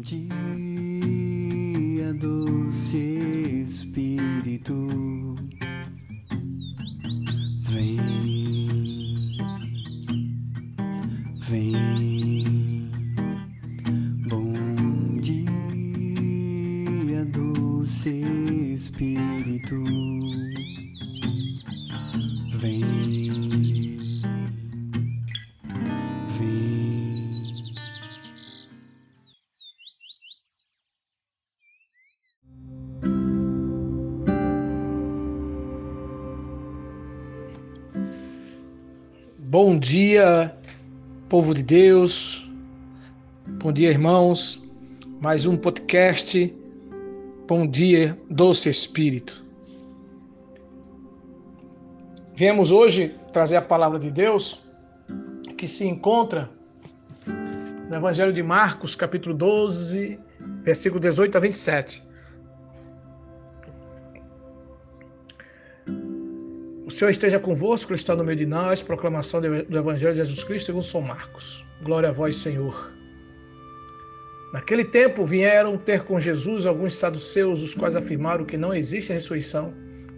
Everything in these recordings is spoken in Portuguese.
dia, doce Espírito, Bom dia, povo de Deus. Bom dia, irmãos. Mais um podcast. Bom dia, doce Espírito. Viemos hoje trazer a palavra de Deus que se encontra no Evangelho de Marcos, capítulo 12, versículo 18 a 27. O Senhor esteja convosco, Ele está no meio de nós. Proclamação do Evangelho de Jesus Cristo segundo São Marcos. Glória a vós, Senhor. Naquele tempo vieram ter com Jesus alguns saduceus, os quais afirmaram que não existe ressurreição.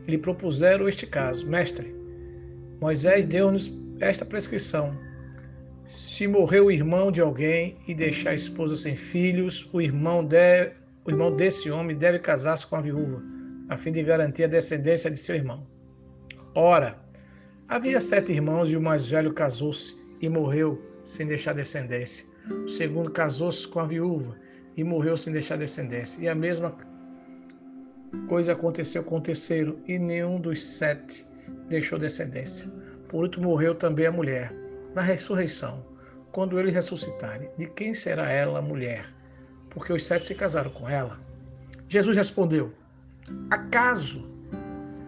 E lhe propuseram este caso: Mestre, Moisés deu-nos esta prescrição. Se morreu o irmão de alguém e deixar a esposa sem filhos, o irmão, de, o irmão desse homem deve casar-se com a viúva, a fim de garantir a descendência de seu irmão. Ora, havia sete irmãos e o mais velho casou-se e morreu sem deixar descendência. O segundo casou-se com a viúva e morreu sem deixar descendência. E a mesma coisa aconteceu com o terceiro, e nenhum dos sete deixou descendência. Por último, morreu também a mulher. Na ressurreição, quando eles ressuscitarem, de quem será ela a mulher? Porque os sete se casaram com ela. Jesus respondeu: Acaso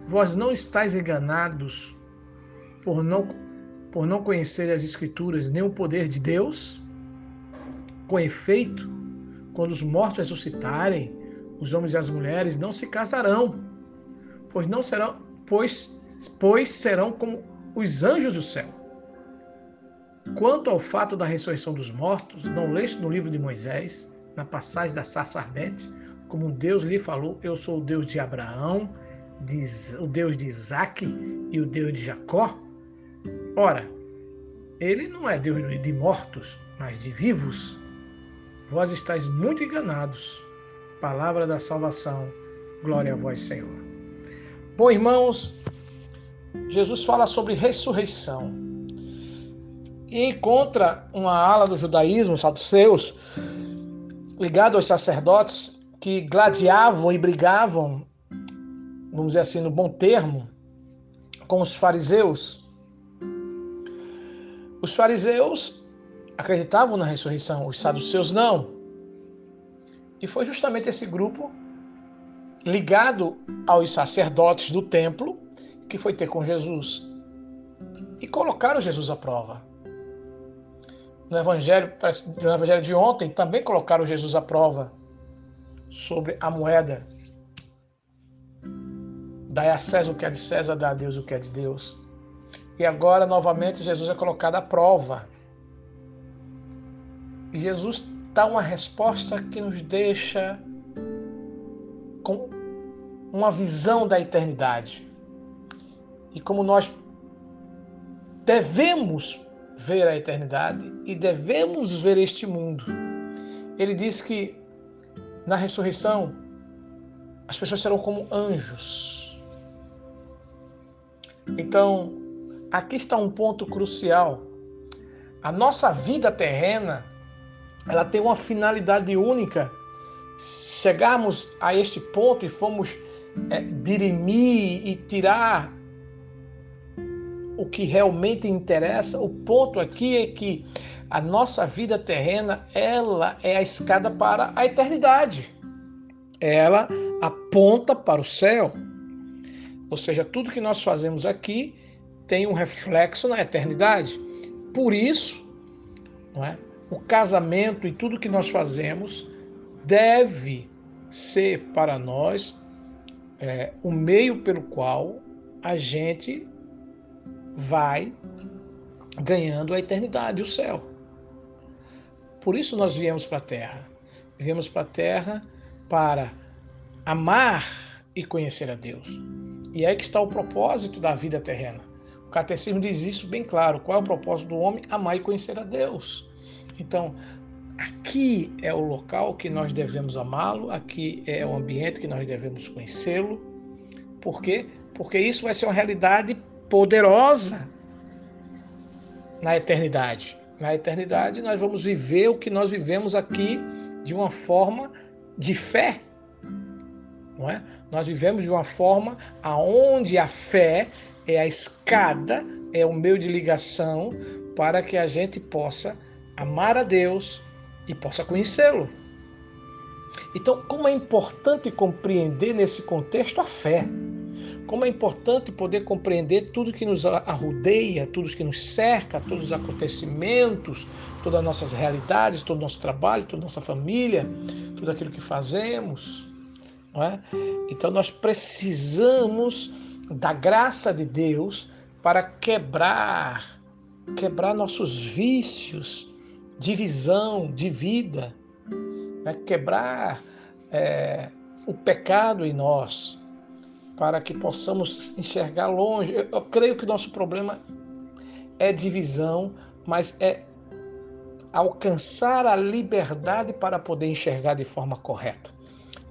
vós não estáis enganados por não, por não conhecer as Escrituras nem o poder de Deus? Com efeito, quando os mortos ressuscitarem, os homens e as mulheres não se casarão, pois não serão, pois, pois serão como os anjos do céu. Quanto ao fato da ressurreição dos mortos, não leste no livro de Moisés, na passagem da sarça ardente, como Deus lhe falou: Eu sou o Deus de Abraão, de, o Deus de Isaac e o Deus de Jacó? Ora, ele não é Deus de mortos, mas de vivos. Vós estáis muito enganados. Palavra da salvação. Glória a vós, Senhor. Bom, irmãos, Jesus fala sobre ressurreição. E encontra uma ala do judaísmo, os saduceus, ligado aos sacerdotes, que gladiavam e brigavam vamos dizer assim, no bom termo, com os fariseus. Os fariseus acreditavam na ressurreição, os saduceus não. E foi justamente esse grupo ligado aos sacerdotes do templo que foi ter com Jesus e colocaram Jesus à prova. No evangelho, no evangelho de ontem também colocaram Jesus à prova sobre a moeda Dai a César o que é de César, dá a Deus o que é de Deus. E agora, novamente, Jesus é colocado à prova. E Jesus dá uma resposta que nos deixa com uma visão da eternidade. E como nós devemos ver a eternidade e devemos ver este mundo. Ele diz que na ressurreição as pessoas serão como anjos. Então, aqui está um ponto crucial. A nossa vida terrena, ela tem uma finalidade única. Chegarmos a este ponto e fomos é, dirimir e tirar o que realmente interessa, o ponto aqui é que a nossa vida terrena, ela é a escada para a eternidade. Ela aponta para o céu. Ou seja, tudo que nós fazemos aqui tem um reflexo na eternidade. Por isso, é? o casamento e tudo que nós fazemos deve ser para nós é, o meio pelo qual a gente vai ganhando a eternidade, o céu. Por isso nós viemos para a Terra. viemos para a terra para amar e conhecer a Deus. E é que está o propósito da vida terrena. O catecismo diz isso bem claro. Qual é o propósito do homem? Amar e conhecer a Deus. Então, aqui é o local que nós devemos amá-lo, aqui é o ambiente que nós devemos conhecê-lo. Por quê? Porque isso vai ser uma realidade poderosa na eternidade. Na eternidade, nós vamos viver o que nós vivemos aqui de uma forma de fé. Não é? Nós vivemos de uma forma aonde a fé é a escada, é o meio de ligação para que a gente possa amar a Deus e possa conhecê-lo. Então, como é importante compreender nesse contexto a fé. Como é importante poder compreender tudo que nos arrodeia, tudo que nos cerca, todos os acontecimentos, todas as nossas realidades, todo o nosso trabalho, toda a nossa família, tudo aquilo que fazemos. É? Então nós precisamos da graça de Deus para quebrar, quebrar nossos vícios de visão, de vida, né? quebrar é, o pecado em nós, para que possamos enxergar longe. Eu, eu creio que nosso problema é divisão, mas é alcançar a liberdade para poder enxergar de forma correta.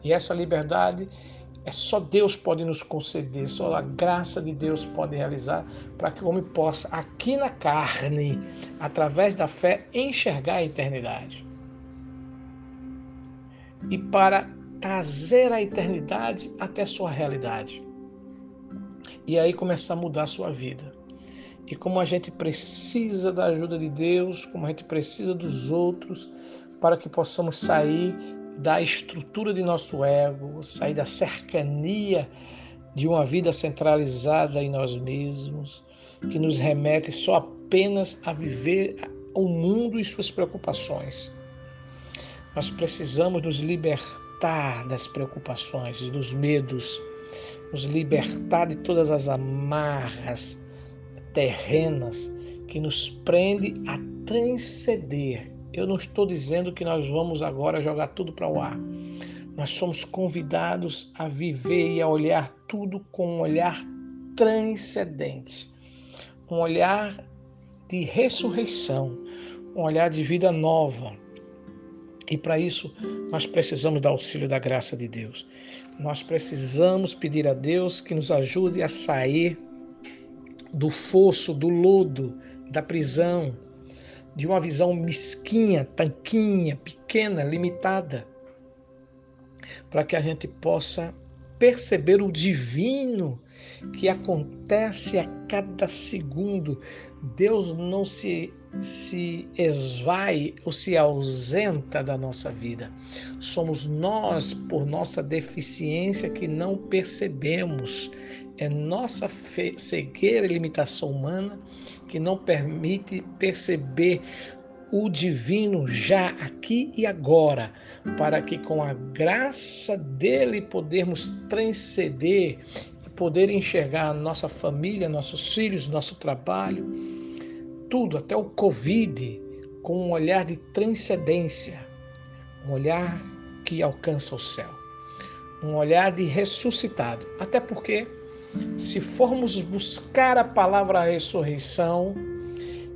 E essa liberdade é só Deus pode nos conceder, só a graça de Deus pode realizar para que o homem possa, aqui na carne, através da fé, enxergar a eternidade. E para trazer a eternidade até sua realidade. E aí começar a mudar a sua vida. E como a gente precisa da ajuda de Deus, como a gente precisa dos outros, para que possamos sair da estrutura de nosso ego, sair da cercania de uma vida centralizada em nós mesmos, que nos remete só apenas a viver o mundo e suas preocupações. Nós precisamos nos libertar das preocupações, dos medos, nos libertar de todas as amarras terrenas que nos prende a transcender. Eu não estou dizendo que nós vamos agora jogar tudo para o ar. Nós somos convidados a viver e a olhar tudo com um olhar transcendente, um olhar de ressurreição, um olhar de vida nova, e para isso, nós precisamos do auxílio da graça de Deus. Nós precisamos pedir a Deus que nos ajude a sair do fosso, do lodo, da prisão, de uma visão mesquinha, tanquinha, pequena, limitada, para que a gente possa perceber o divino que acontece a cada segundo. Deus não se se esvai ou se ausenta da nossa vida. Somos nós, por nossa deficiência, que não percebemos. É nossa cegueira e limitação humana que não permite perceber o divino já aqui e agora, para que com a graça dele podermos transcender e poder enxergar nossa família, nossos filhos, nosso trabalho, tudo, até o Covid, com um olhar de transcendência, um olhar que alcança o céu, um olhar de ressuscitado. Até porque, se formos buscar a palavra ressurreição,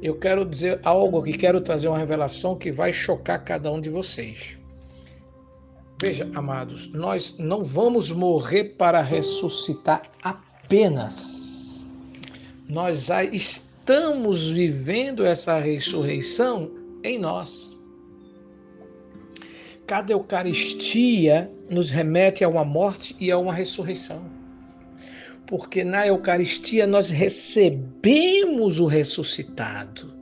eu quero dizer algo que quero trazer uma revelação que vai chocar cada um de vocês. Veja, amados, nós não vamos morrer para ressuscitar apenas. Nós já estamos vivendo essa ressurreição em nós. Cada Eucaristia nos remete a uma morte e a uma ressurreição. Porque na Eucaristia nós recebemos o ressuscitado,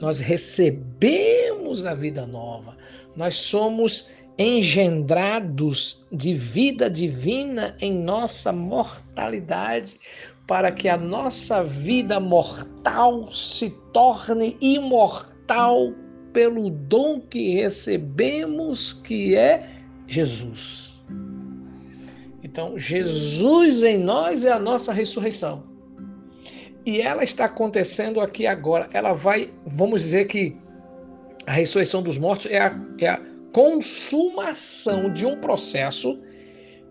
nós recebemos a vida nova, nós somos engendrados de vida divina em nossa mortalidade, para que a nossa vida mortal se torne imortal pelo dom que recebemos, que é Jesus. Então, Jesus em nós é a nossa ressurreição. E ela está acontecendo aqui agora. Ela vai, vamos dizer que a ressurreição dos mortos é a, é a consumação de um processo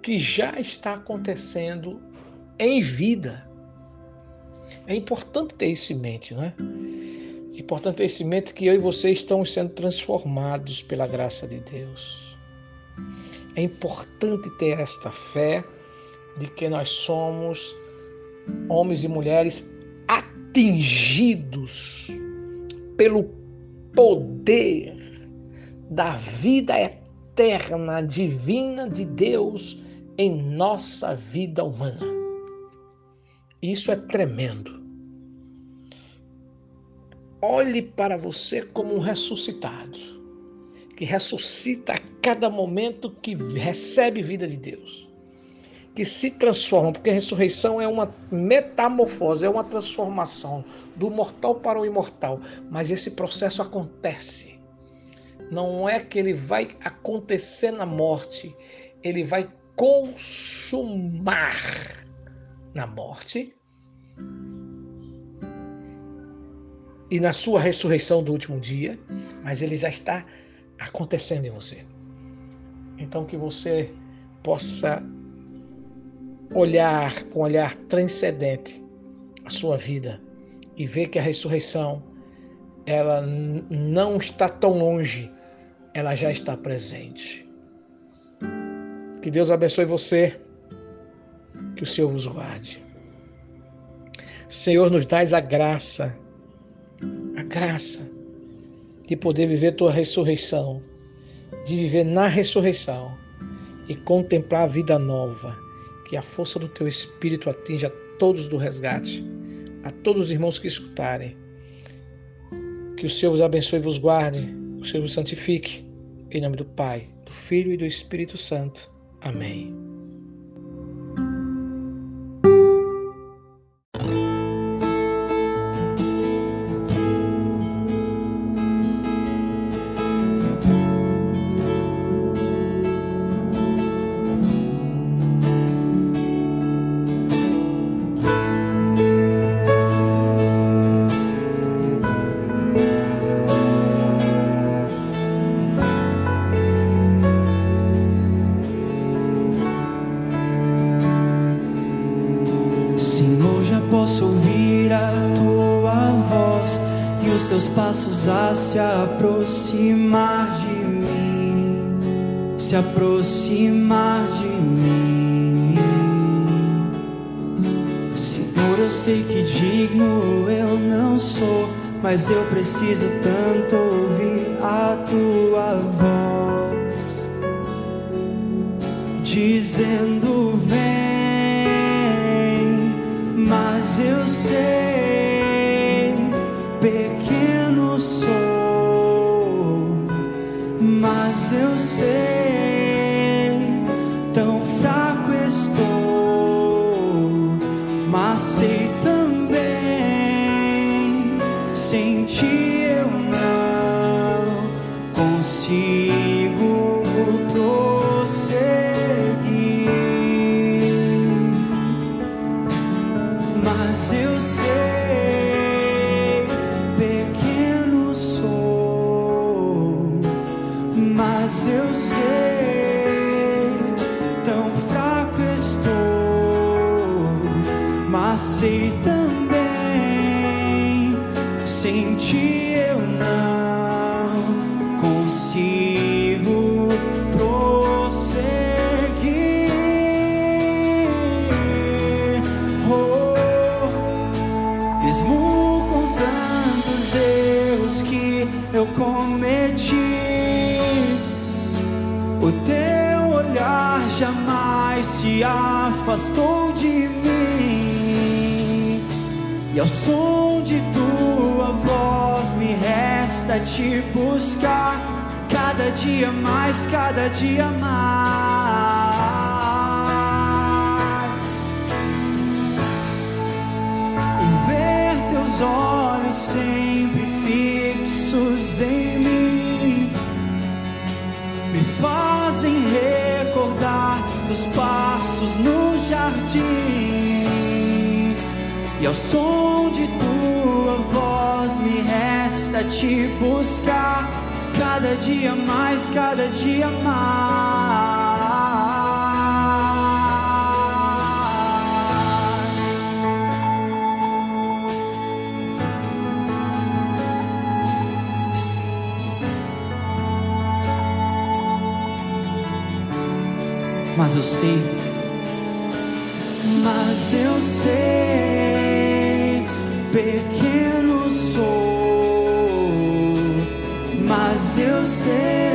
que já está acontecendo em vida. É importante ter isso em mente, não é? É importante ter isso em mente que eu e você estamos sendo transformados pela graça de Deus. É importante ter esta fé de que nós somos homens e mulheres atingidos pelo poder da vida eterna, divina de Deus em nossa vida humana. Isso é tremendo. Olhe para você como um ressuscitado, que ressuscita a cada momento que recebe vida de Deus que se transformam, porque a ressurreição é uma metamorfose, é uma transformação do mortal para o imortal. Mas esse processo acontece. Não é que ele vai acontecer na morte, ele vai consumar na morte e na sua ressurreição do último dia, mas ele já está acontecendo em você. Então que você possa olhar com um olhar transcendente a sua vida e ver que a ressurreição ela não está tão longe, ela já está presente. Que Deus abençoe você, que o Senhor vos guarde. Senhor, nos dás a graça, a graça de poder viver tua ressurreição, de viver na ressurreição e contemplar a vida nova que a força do teu Espírito atinja todos do resgate, a todos os irmãos que escutarem. Que o Senhor vos abençoe e vos guarde, o Senhor vos santifique. Em nome do Pai, do Filho e do Espírito Santo. Amém. Aproximar de mim, se aproximar de mim. Senhor, eu sei que digno eu não sou, mas eu preciso tanto ouvir a tua voz, dizendo: Vem, mas eu sei. Mas sei também, sem afastou de mim, e ao som de tua voz me resta te buscar, cada dia mais, cada dia mais, e ver teus olhos sempre fixos em mim, me fazem recordar dos passos no jardim e ao som de tua voz me resta te buscar cada dia mais, cada dia mais. Mas eu sei, mas eu sei, pequeno sou, mas eu sei,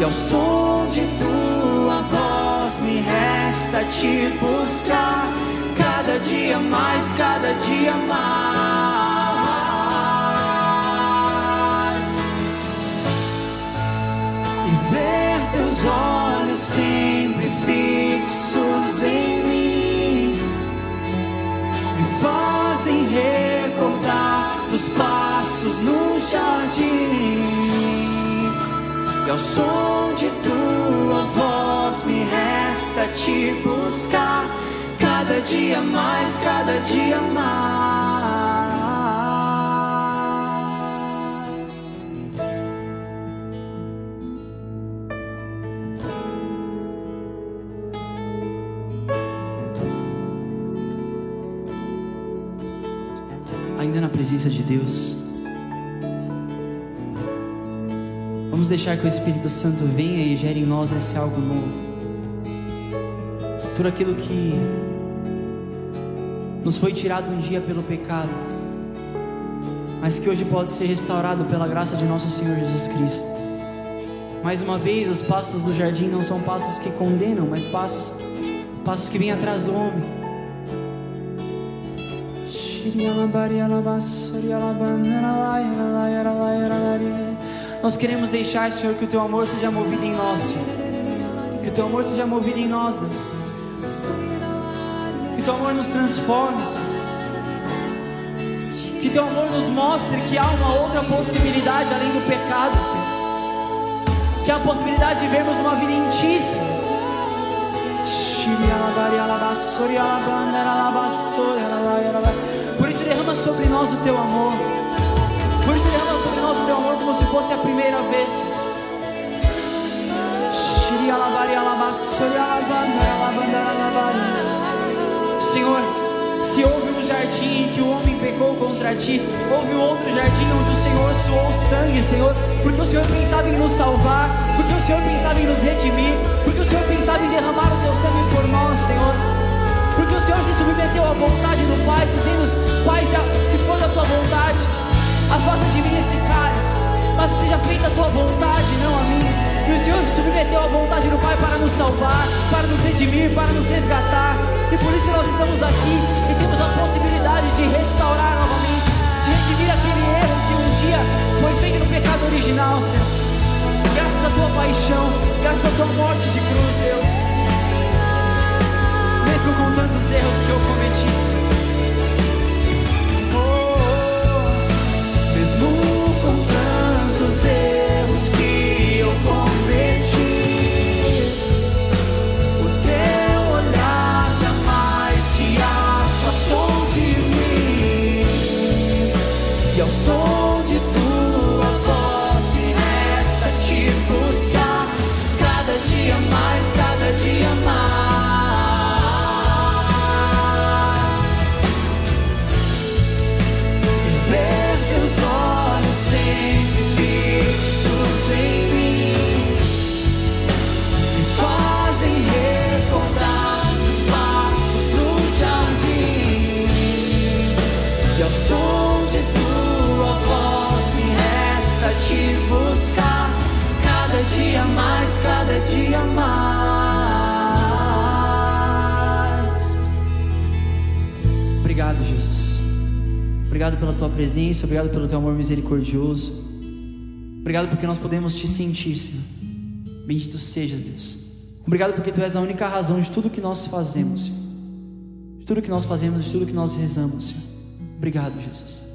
E ao som de tua voz me resta te buscar cada dia mais, cada dia mais. E ver teus olhos sempre fixos em mim me fazem recordar E ao som de tua voz me resta te buscar cada dia mais, cada dia mais. Ainda na presença de Deus. Vamos deixar que o Espírito Santo venha e gere em nós esse algo novo. Tudo aquilo que nos foi tirado um dia pelo pecado, mas que hoje pode ser restaurado pela graça de nosso Senhor Jesus Cristo. Mais uma vez, os passos do jardim não são passos que condenam, mas passos, passos que vêm atrás do homem. Nós queremos deixar, Senhor, que o Teu amor seja movido em nós, Senhor. Que o Teu amor seja movido em nós, Deus. Que o Teu amor nos transforme, Senhor. Que Teu amor nos mostre que há uma outra possibilidade além do pecado, Senhor. Que há a possibilidade de vermos uma vida em Ti, Senhor. Por isso derrama sobre nós o teu amor. Por isso derrama sobre nós o teu amor como se fosse a primeira vez. Senhor, se houve um jardim em que o homem pecou contra ti, houve outro jardim onde o Senhor suou sangue, Senhor, porque o Senhor pensava em nos salvar, porque o Senhor pensava em nos redimir, porque o Senhor pensava em derramar o teu sangue por nós, Senhor. Porque o Senhor se submeteu afasta de mim esse cálice, mas que seja feita a tua vontade, não a minha. Que o Senhor se submeteu à vontade do Pai para nos salvar, para nos redimir, para nos resgatar. E por isso nós estamos aqui e temos a possibilidade de restaurar novamente, de redimir aquele erro que um dia foi feito no pecado original, Senhor. Graças à tua paixão, graças à tua morte de cruz, Deus mesmo com tantos erros que eu cometi, Senhor. Mais. Obrigado, Jesus. Obrigado pela tua presença, obrigado pelo teu amor misericordioso. Obrigado porque nós podemos te sentir, Senhor. Bendito sejas, Deus. Obrigado porque tu és a única razão de tudo que nós fazemos, Senhor. De tudo que nós fazemos, de tudo que nós rezamos, Senhor. Obrigado, Jesus.